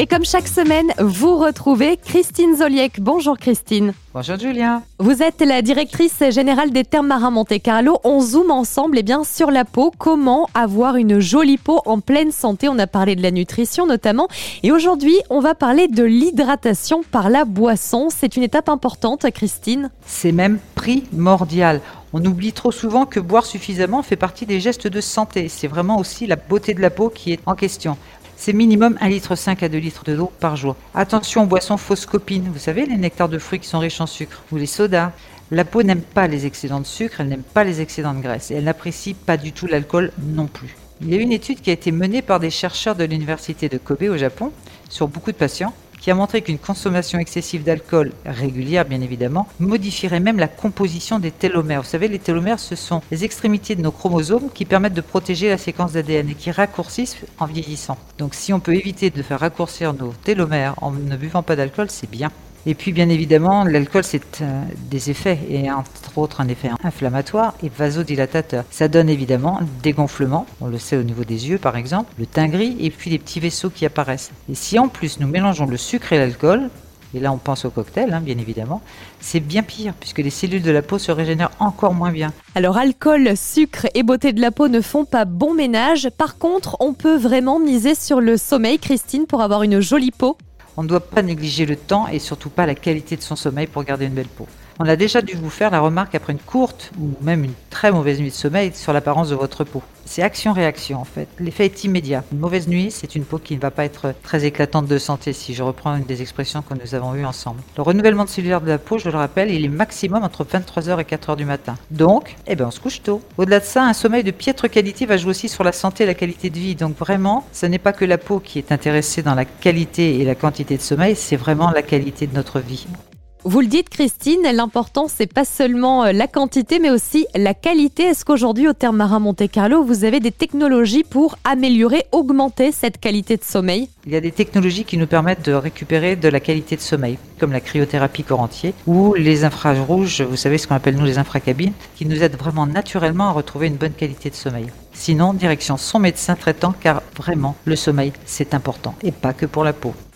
Et comme chaque semaine, vous retrouvez Christine Zoliek. Bonjour Christine. Bonjour Julien. Vous êtes la directrice générale des Termes Marins Monte Carlo. On zoome ensemble et eh bien, sur la peau. Comment avoir une jolie peau en pleine santé? On a parlé de la nutrition notamment. Et aujourd'hui, on va parler de l'hydratation par la boisson. C'est une étape importante, Christine. C'est même primordial. On oublie trop souvent que boire suffisamment fait partie des gestes de santé. C'est vraiment aussi la beauté de la peau qui est en question c'est minimum 1,5 litre à 2 litres d'eau par jour. Attention aux boissons fausses vous savez, les nectars de fruits qui sont riches en sucre, ou les sodas. La peau n'aime pas les excédents de sucre, elle n'aime pas les excédents de graisse, et elle n'apprécie pas du tout l'alcool non plus. Il y a une étude qui a été menée par des chercheurs de l'université de Kobe au Japon sur beaucoup de patients qui a montré qu'une consommation excessive d'alcool, régulière bien évidemment, modifierait même la composition des télomères. Vous savez, les télomères, ce sont les extrémités de nos chromosomes qui permettent de protéger la séquence d'ADN et qui raccourcissent en vieillissant. Donc si on peut éviter de faire raccourcir nos télomères en ne buvant pas d'alcool, c'est bien. Et puis, bien évidemment, l'alcool, c'est euh, des effets, et entre autres un effet inflammatoire et vasodilatateur. Ça donne évidemment des gonflements, on le sait au niveau des yeux par exemple, le teint gris, et puis des petits vaisseaux qui apparaissent. Et si en plus nous mélangeons le sucre et l'alcool, et là on pense au cocktail, hein, bien évidemment, c'est bien pire, puisque les cellules de la peau se régénèrent encore moins bien. Alors alcool, sucre et beauté de la peau ne font pas bon ménage. Par contre, on peut vraiment miser sur le sommeil, Christine, pour avoir une jolie peau on ne doit pas négliger le temps et surtout pas la qualité de son sommeil pour garder une belle peau. On a déjà dû vous faire la remarque après une courte ou même une très mauvaise nuit de sommeil sur l'apparence de votre peau. C'est action-réaction en fait. L'effet est immédiat. Une mauvaise nuit, c'est une peau qui ne va pas être très éclatante de santé, si je reprends une des expressions que nous avons eues ensemble. Le renouvellement cellulaire de la peau, je le rappelle, il est maximum entre 23h et 4h du matin. Donc, eh ben, on se couche tôt. Au-delà de ça, un sommeil de piètre qualité va jouer aussi sur la santé et la qualité de vie. Donc vraiment, ce n'est pas que la peau qui est intéressée dans la qualité et la quantité de sommeil, c'est vraiment la qualité de notre vie. Vous le dites, Christine, l'important, c'est pas seulement euh, la quantité, mais aussi la qualité. Est-ce qu'aujourd'hui, au terme marin Monte Carlo, vous avez des technologies pour améliorer, augmenter cette qualité de sommeil? Il y a des technologies qui nous permettent de récupérer de la qualité de sommeil, comme la cryothérapie corps ou les infrarouges, vous savez ce qu'on appelle nous les infracabines, qui nous aident vraiment naturellement à retrouver une bonne qualité de sommeil. Sinon, direction son médecin traitant, car vraiment, le sommeil, c'est important, et pas que pour la peau.